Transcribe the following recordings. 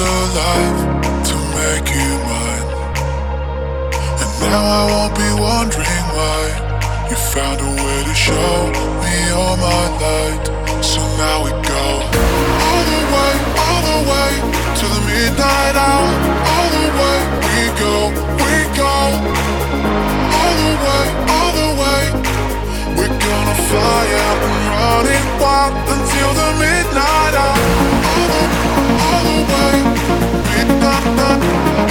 alive to make you mine. And now I won't be wondering why you found a way to show me all my light. So now we go all the way, all the way to the midnight hour. All the way we go, we go. All the way, all the way. We're gonna fly out and run it wild until the midnight hour.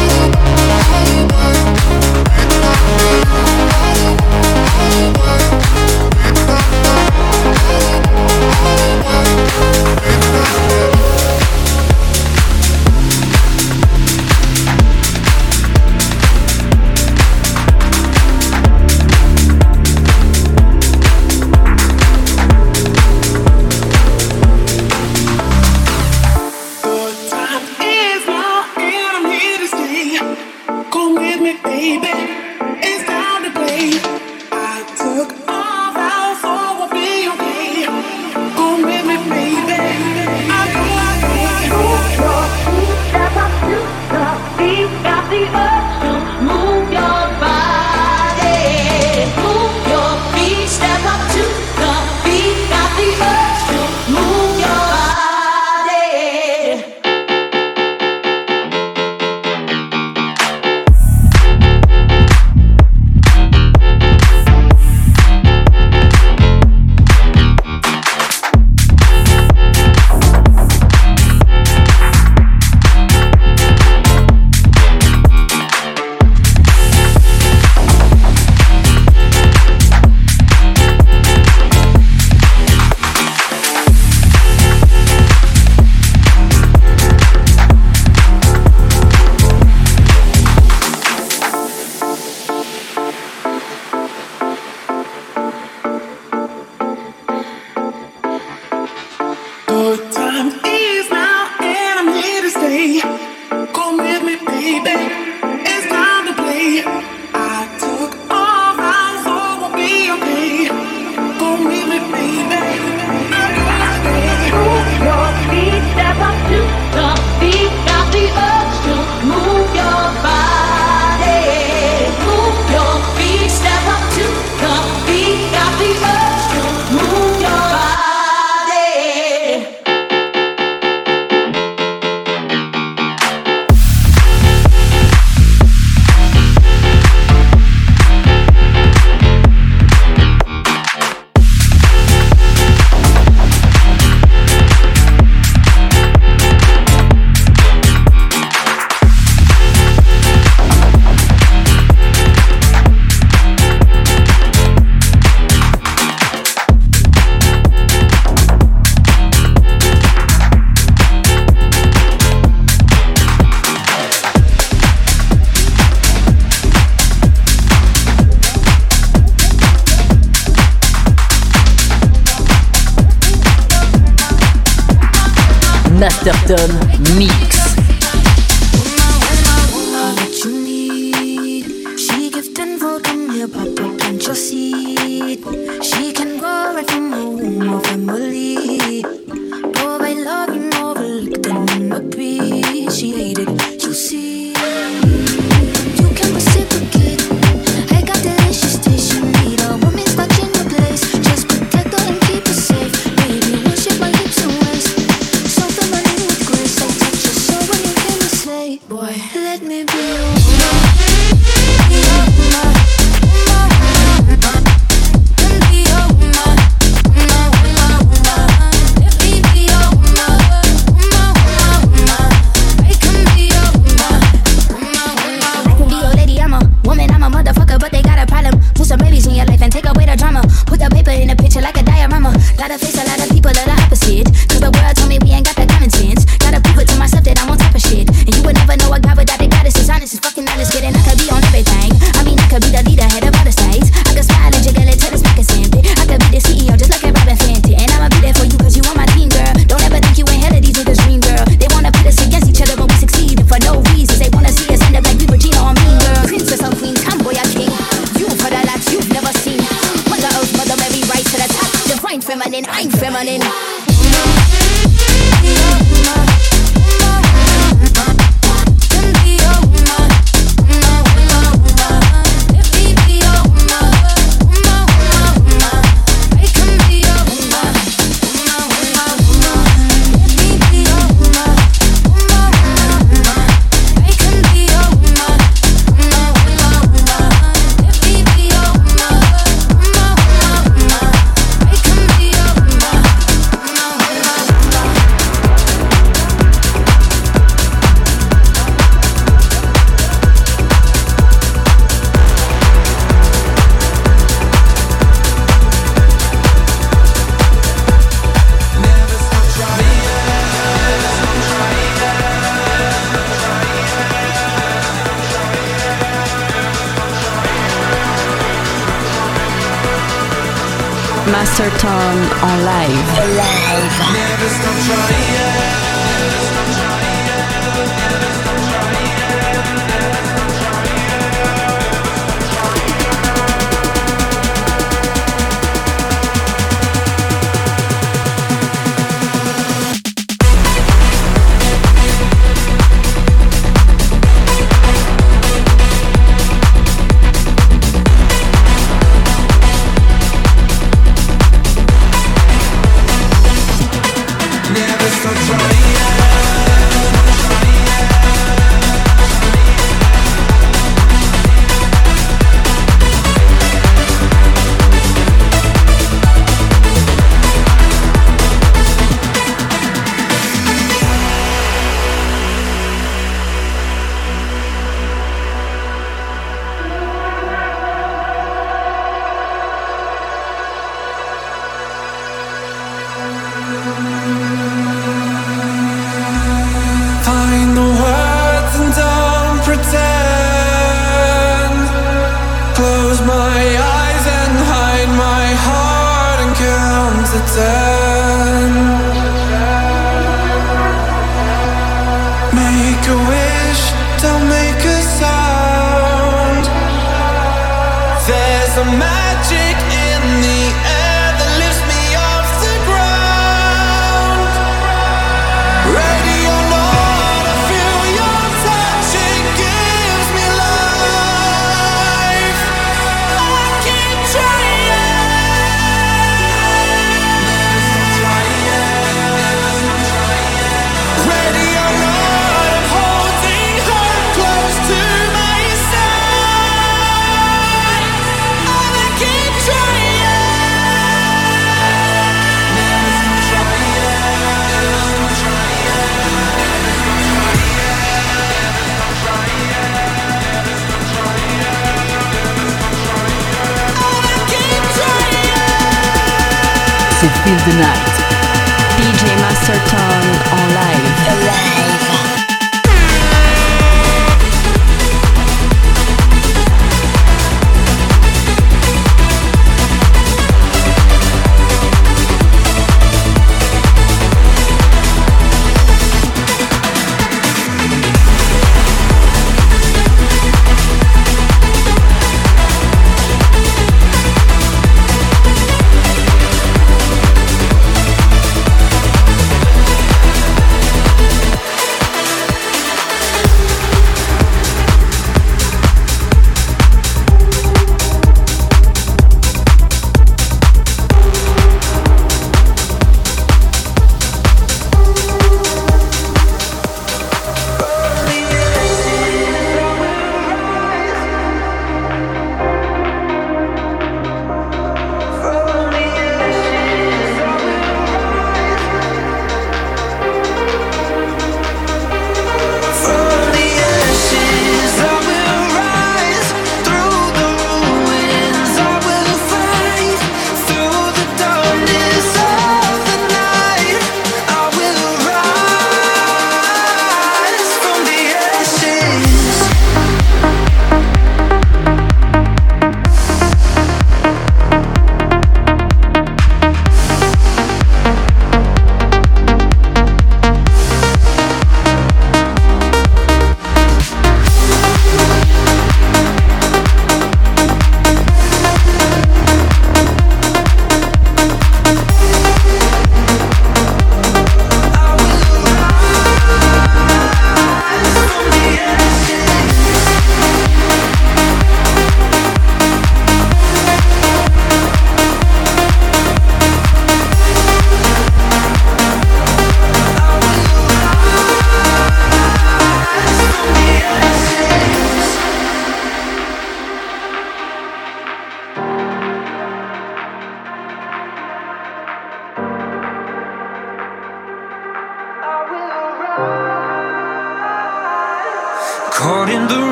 Bye. Feel the Night.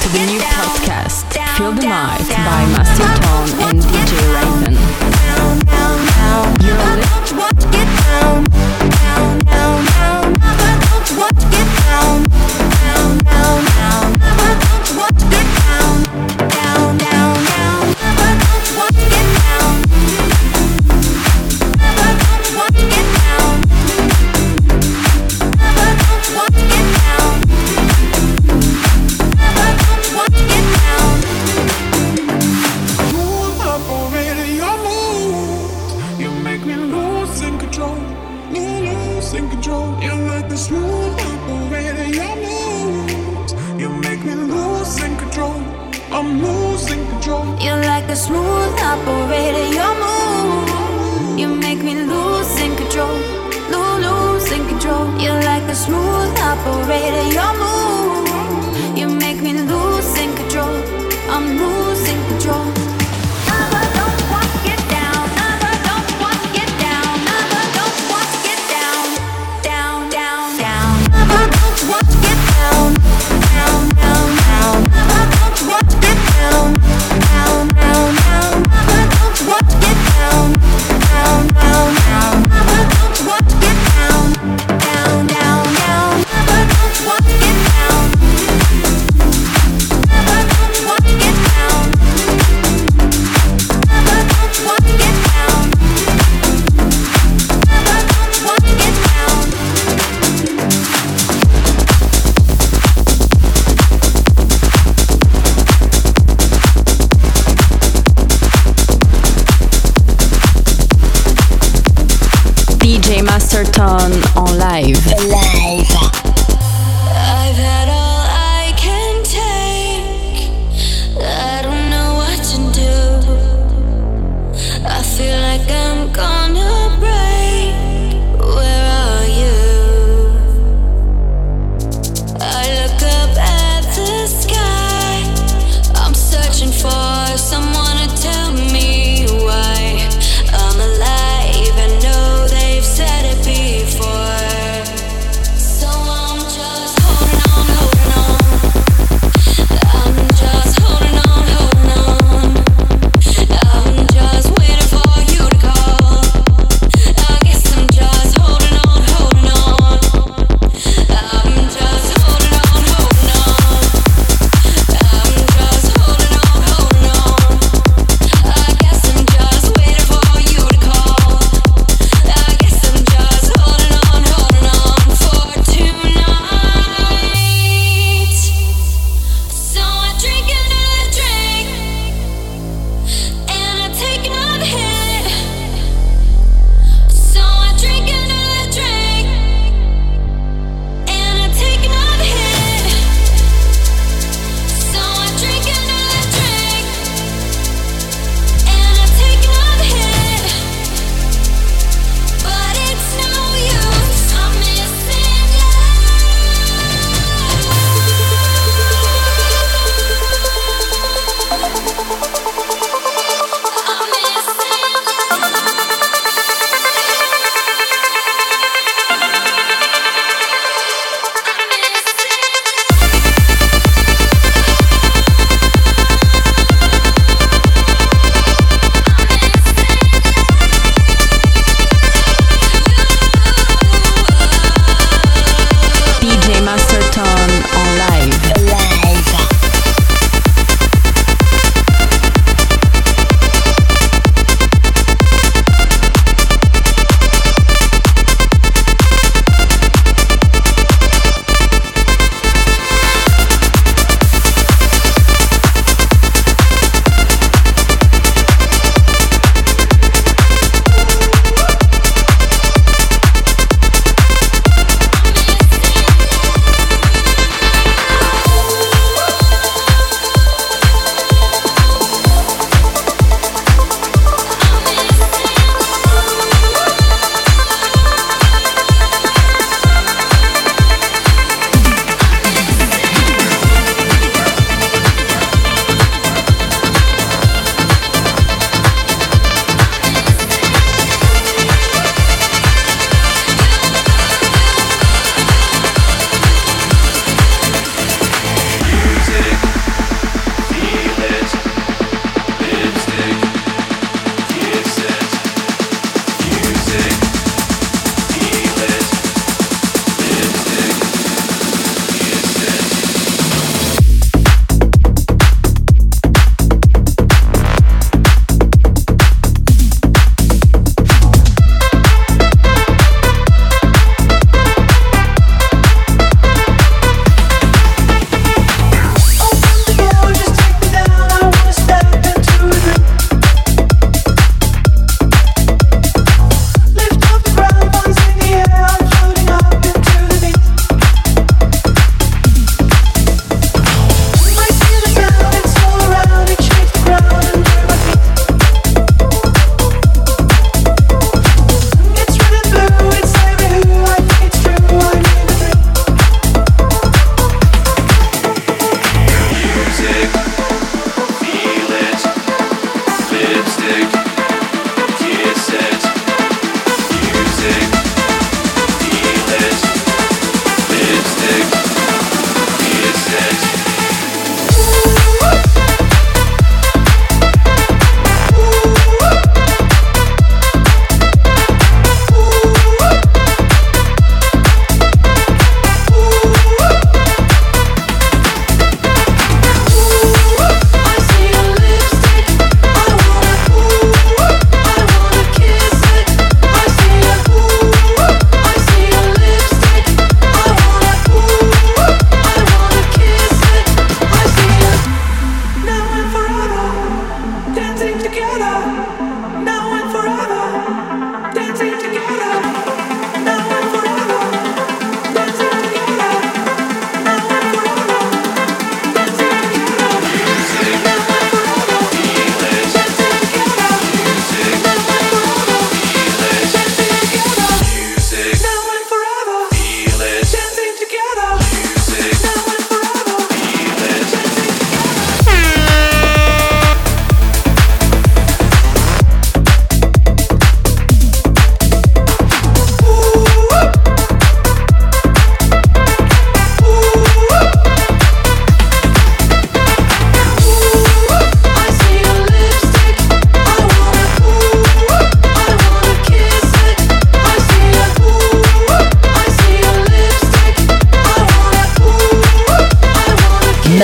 to the new podcast Feel the Night by Master Tone and DJ Raven. You're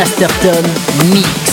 Masterton Mix.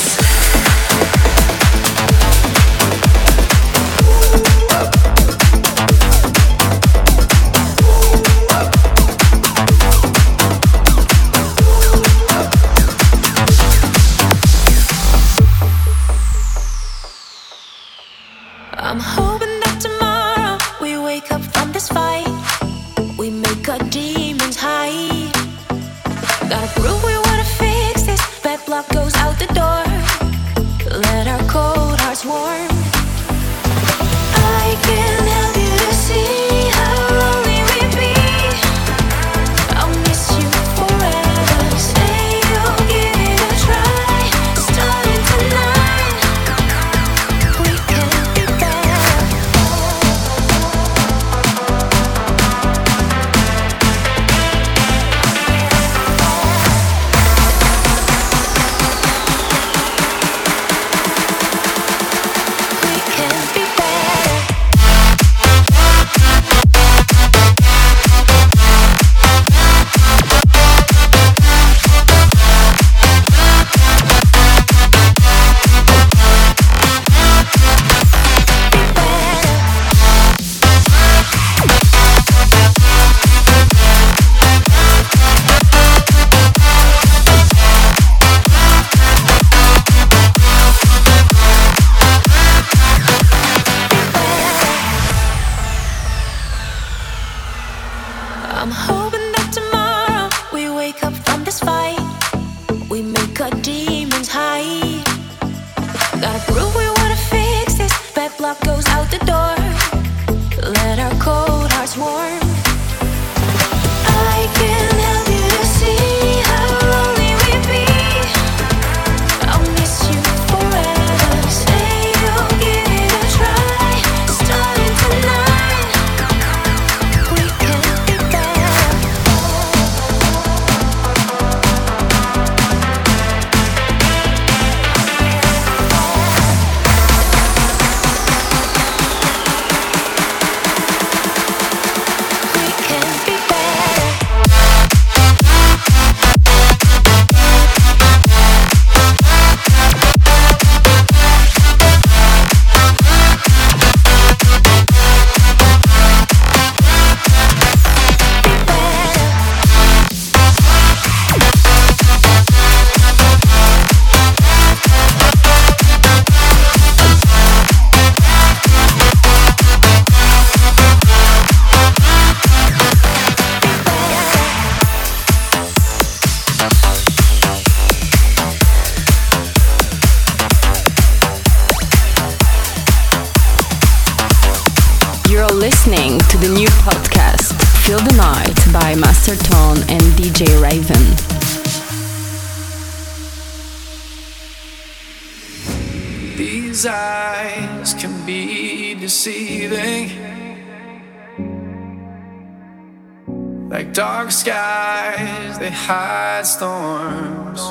Hide storms.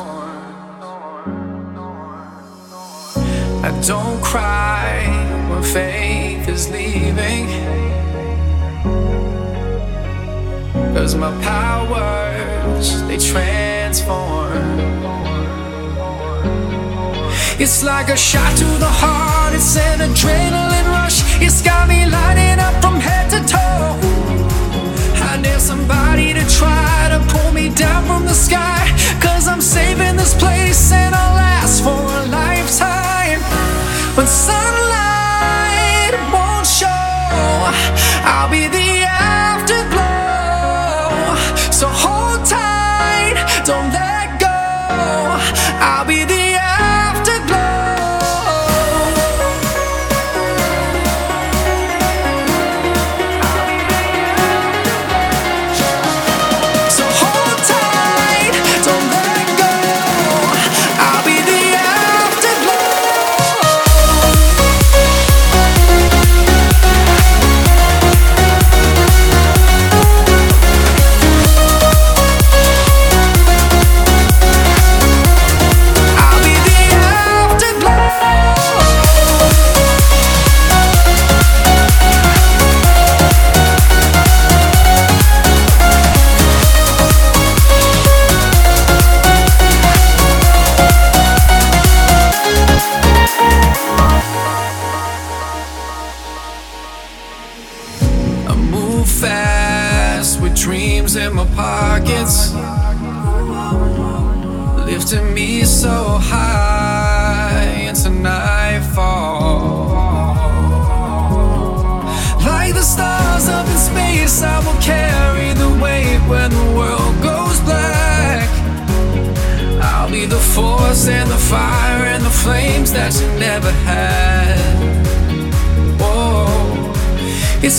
I don't cry when faith is leaving. Cause my powers, they transform. It's like a shot to the heart, it's an adrenaline rush. It's got me lighting up from head to toe. I need somebody to try to pull me down from the sky. Cause I'm saving this place and I'll last for a lifetime. When sunlight won't show, I'll be the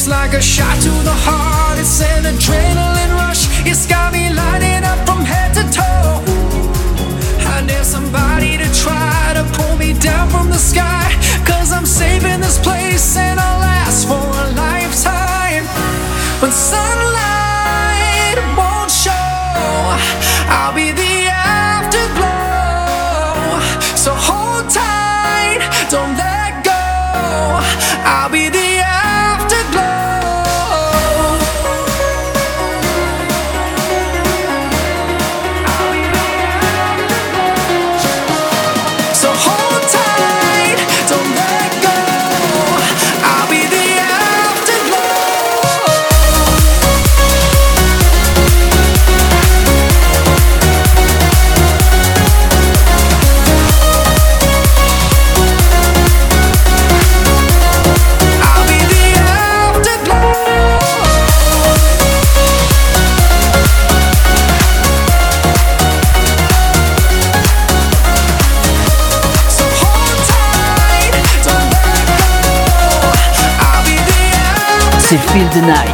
Like a shot to the heart, it's an adrenaline rush. It's got me lighting up from head to toe. I need somebody to try to pull me down from the sky. Cause I'm saving this place and I'll last for a lifetime. When sun feel the night.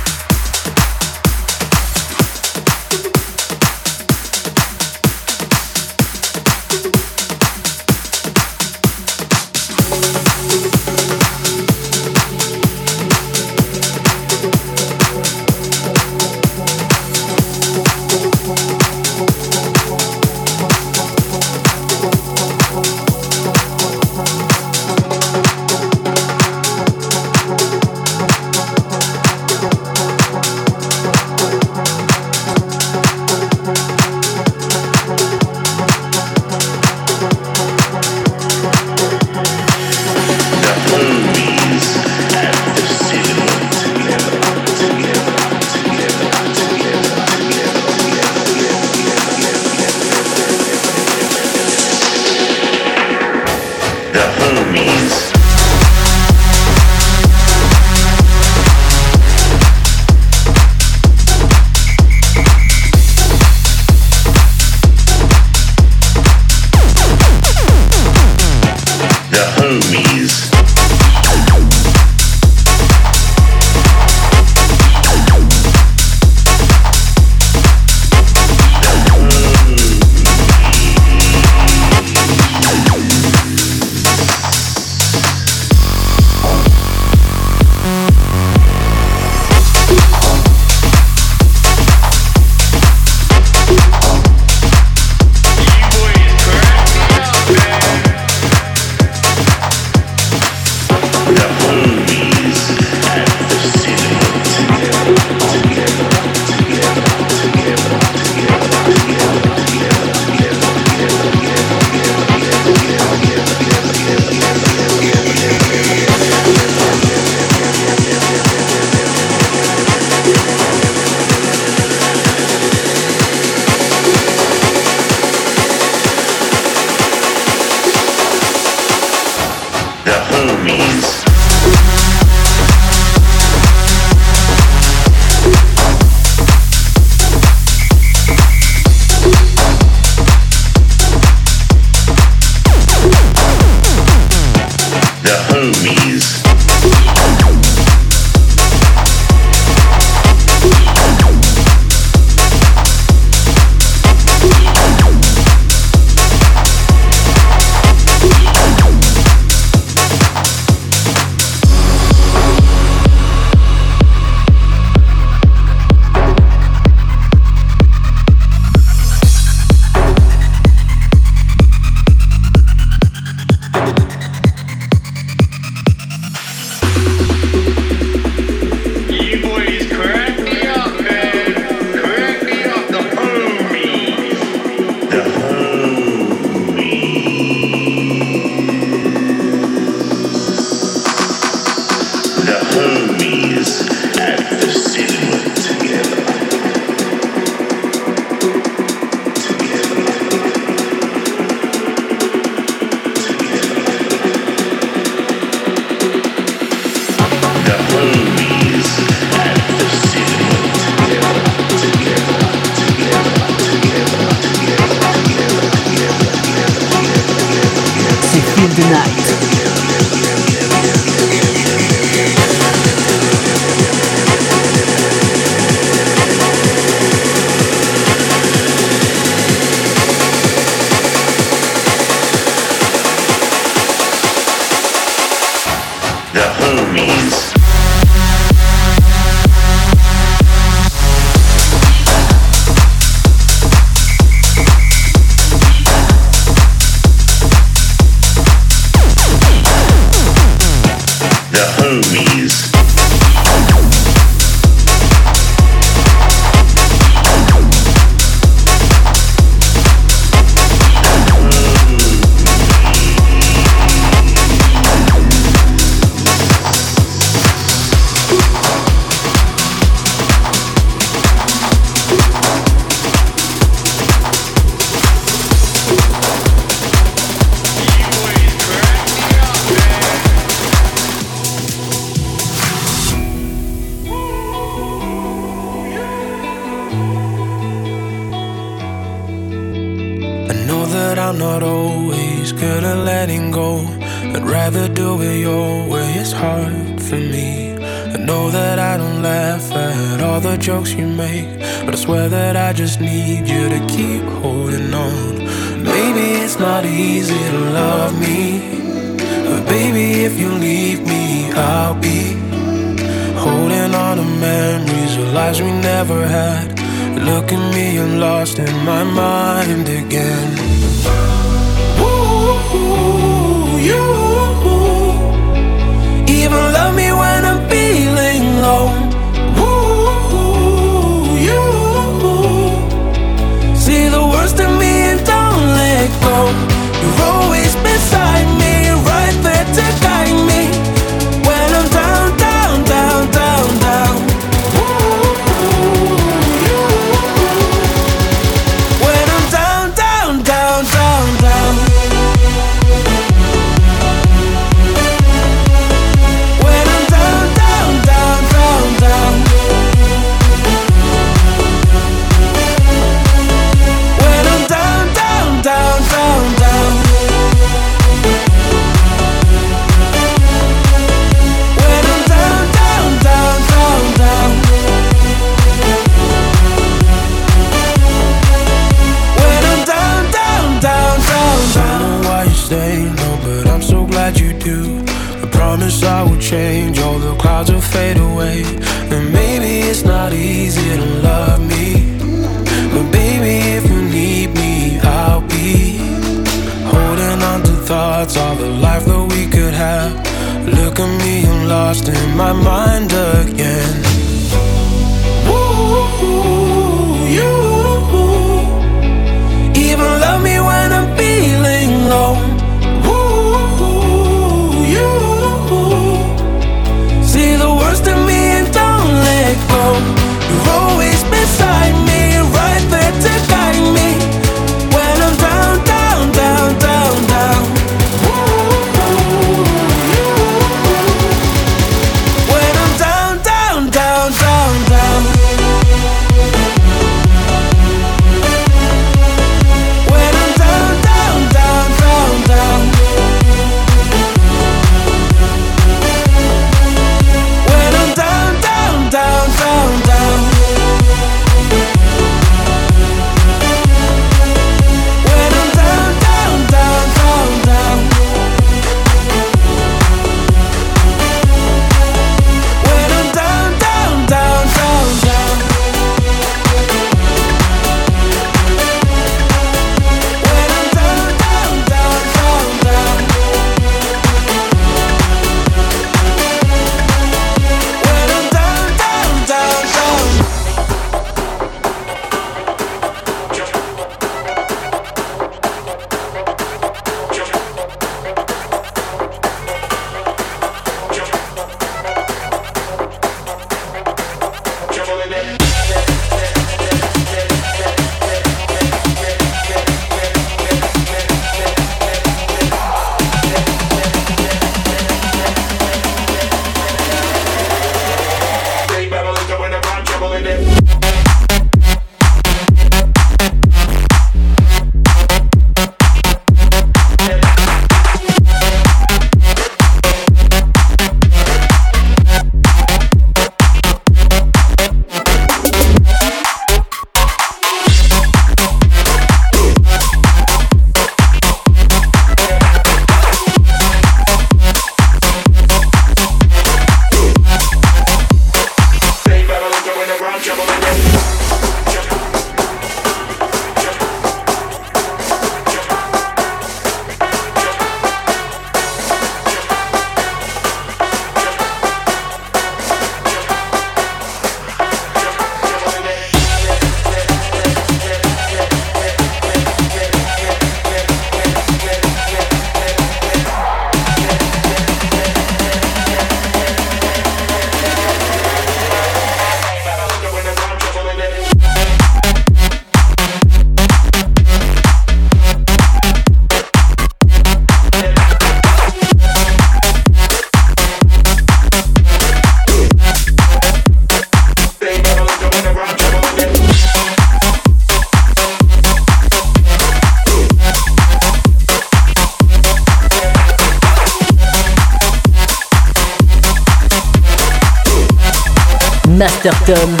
system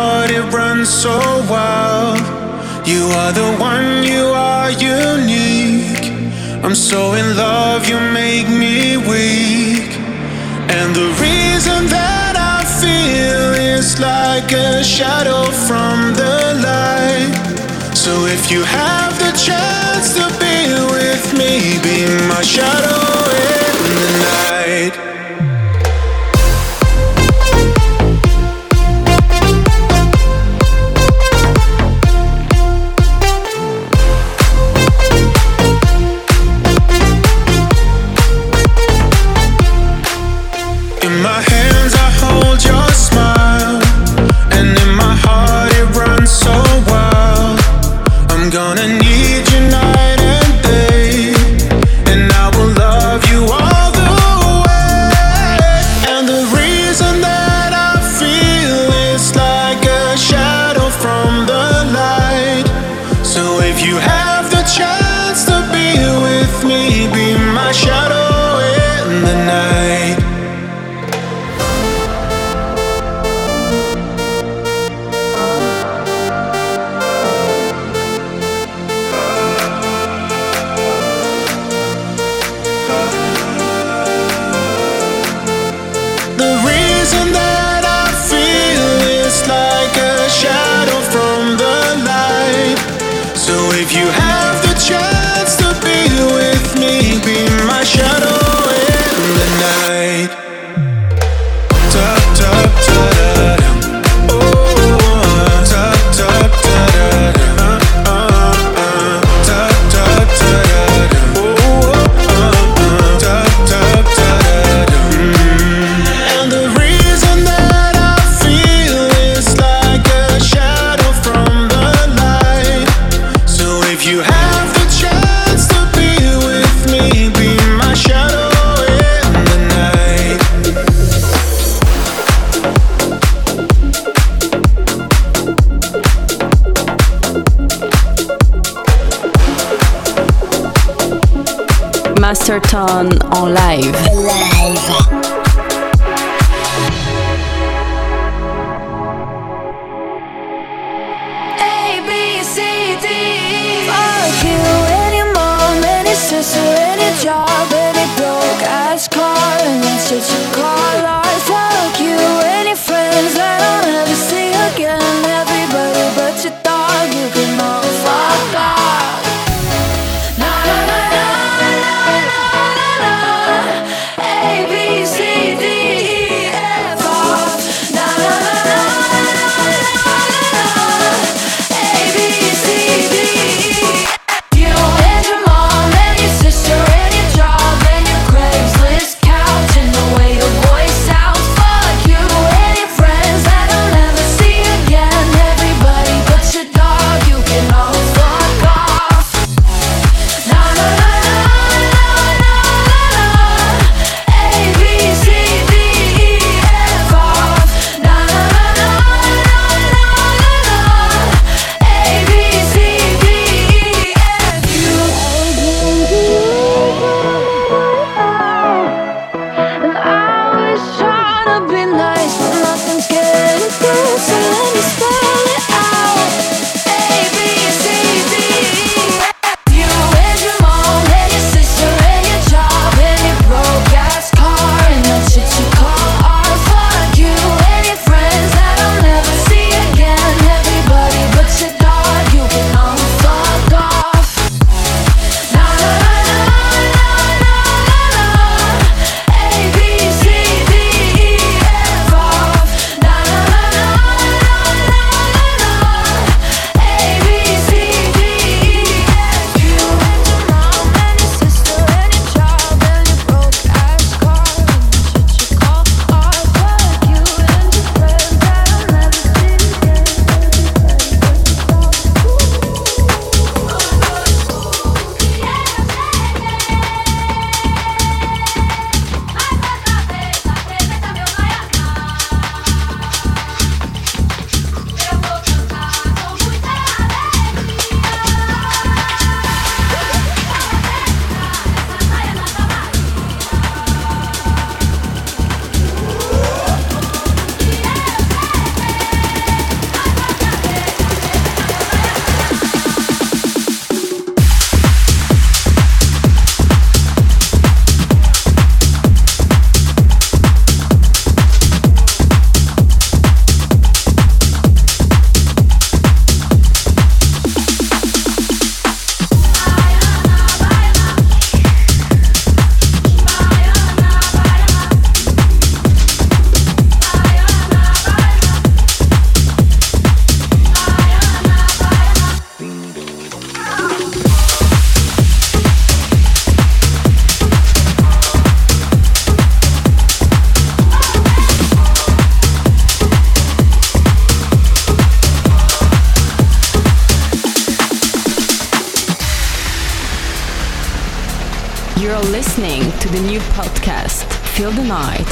heart, it runs so wild. You are the one, you are unique. I'm so in love, you make me weak. And the reason that I feel is like a shadow from the light. So if you have the chance to be with me, be my shadow in the night. You call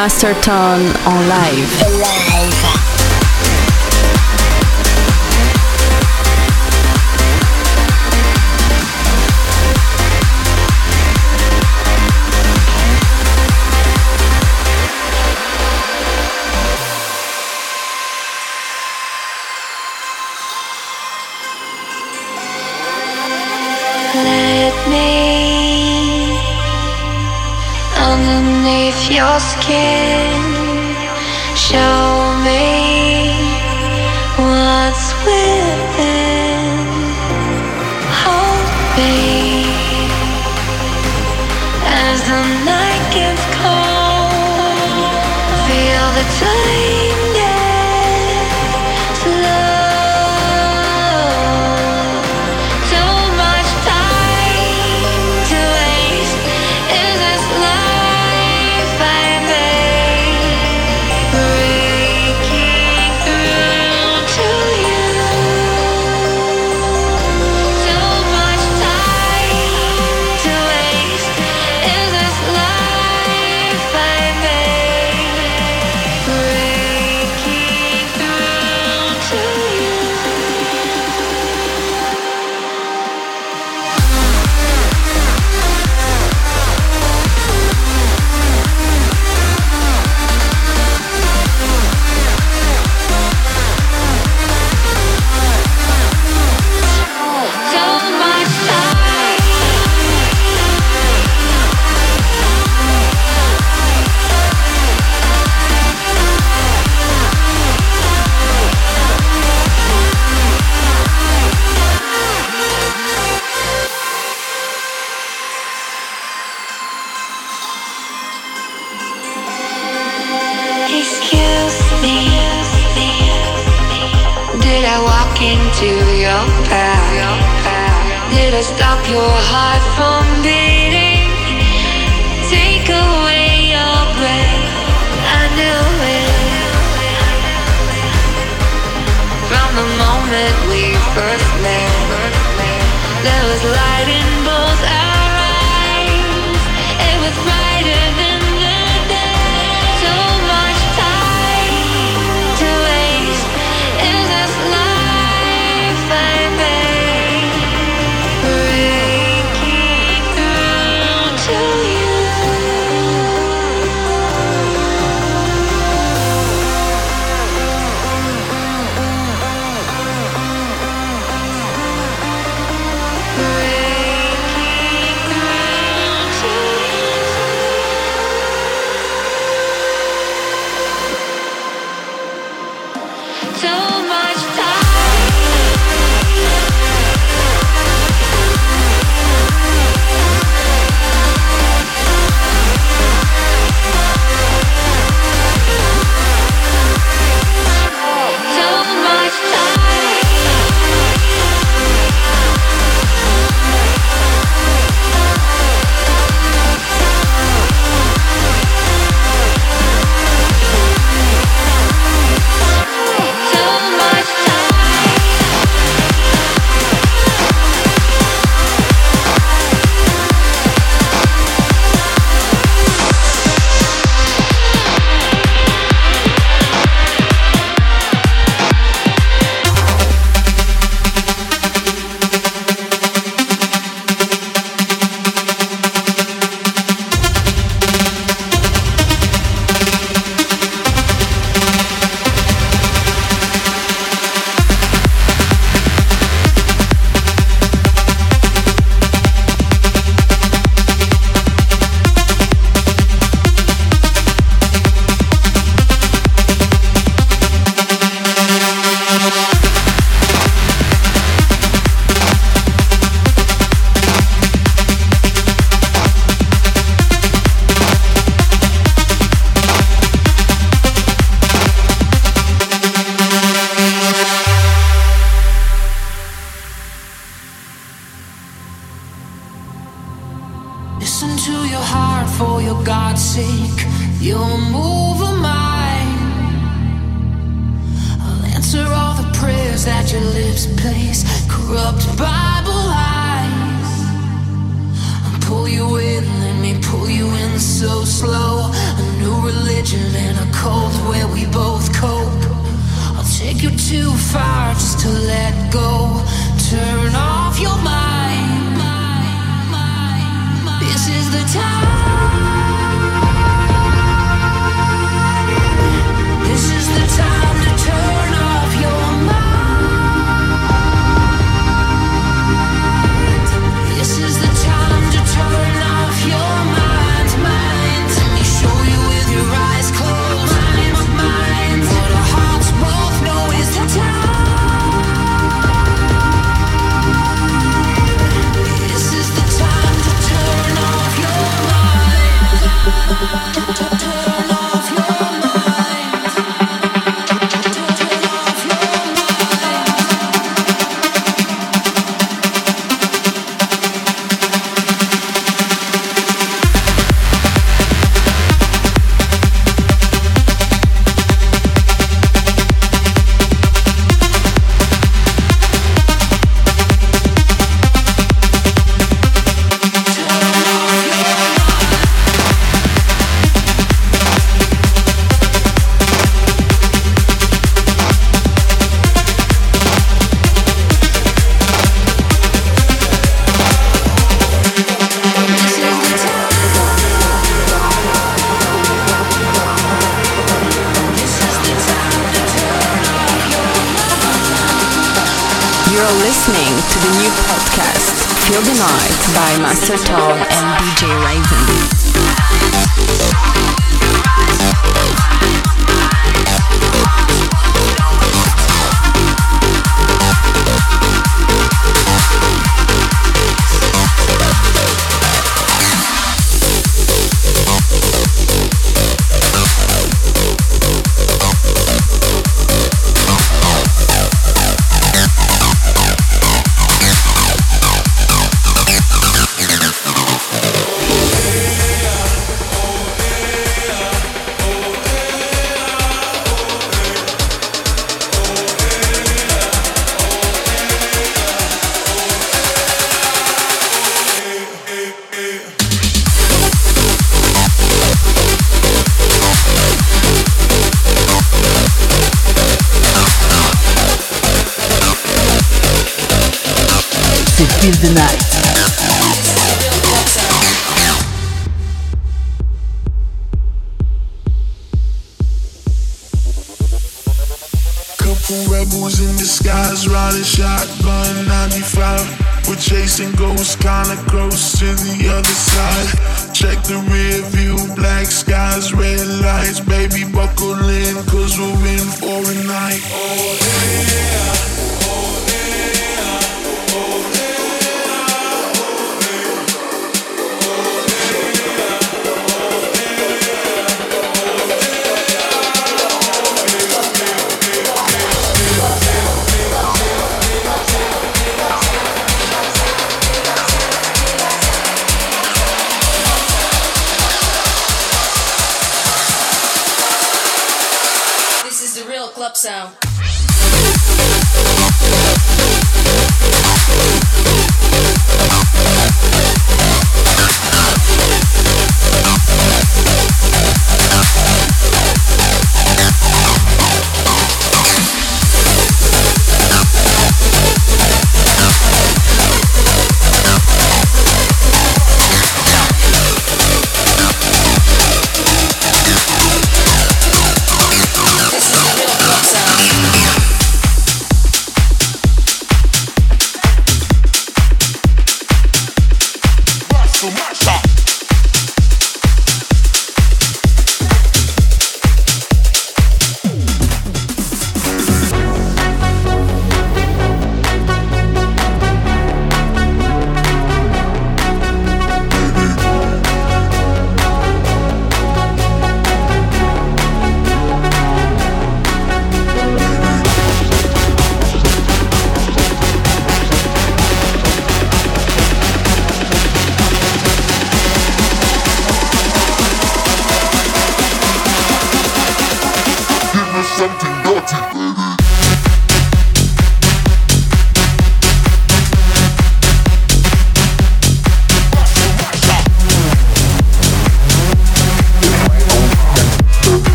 Master Tone en live. live. Let me underneath your skin. Show Stop your heart from Buckle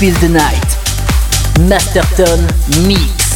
Feel the Night. Masterton Mix.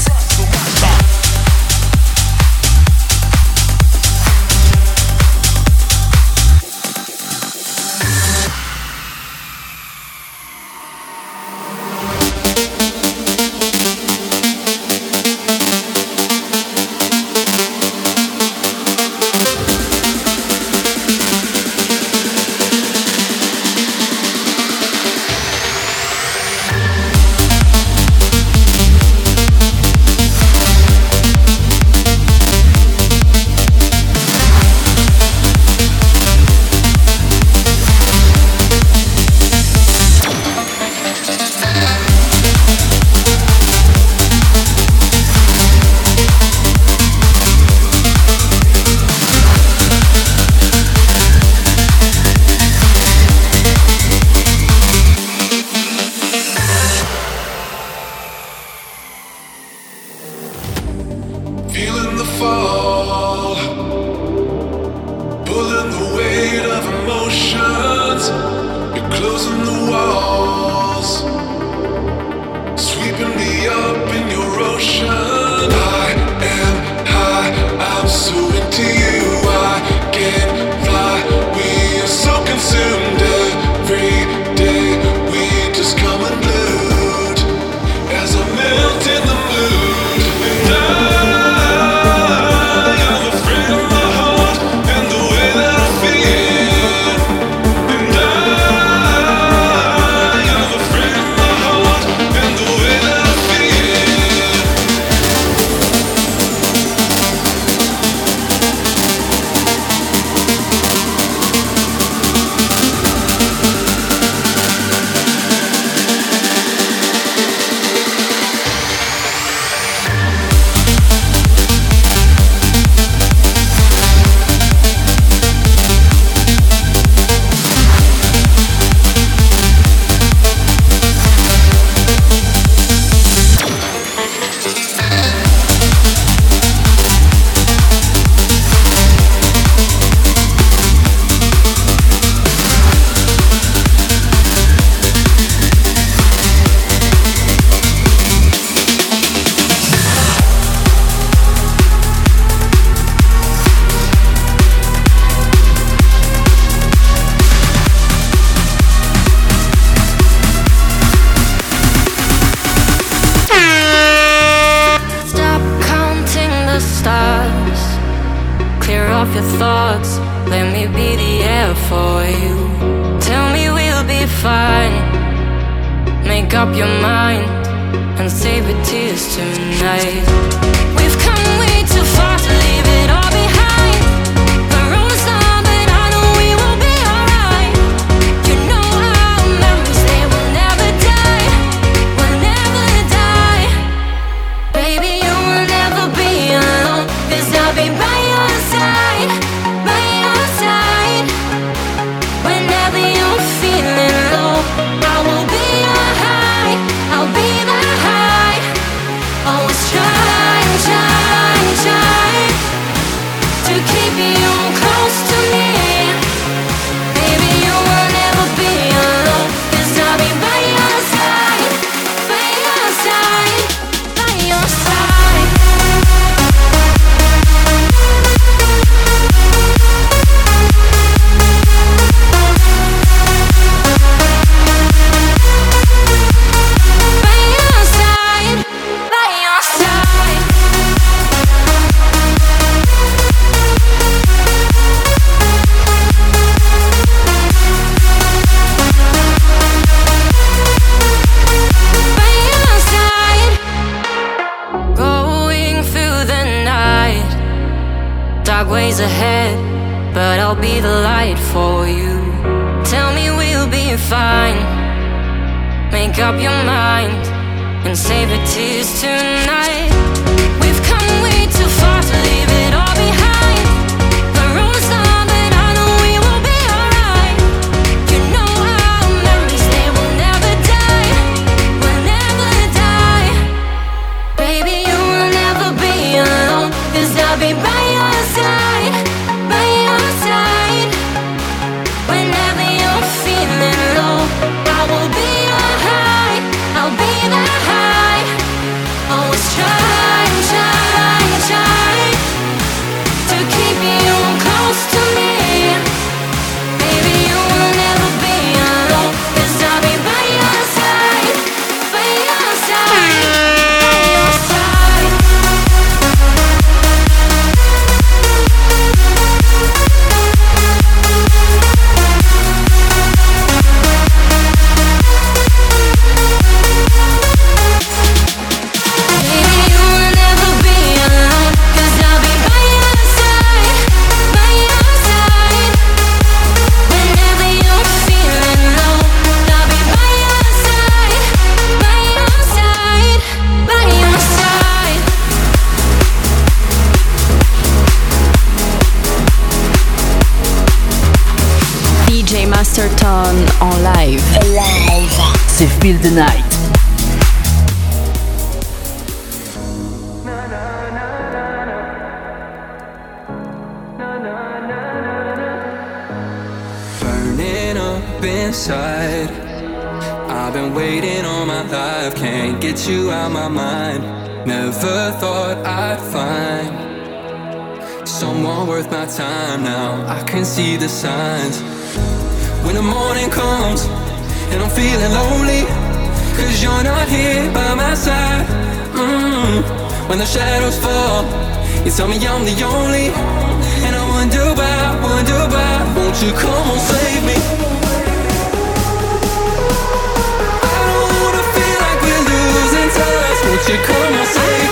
Whenever you're feeling low, I will be fine. Make up your high. see the signs. When the morning comes and I'm feeling lonely, cause you're not here by my side. Mm-hmm. When the shadows fall, you tell me I'm the only. And I wonder why, wonder why, won't you come and save me? Won't you come and save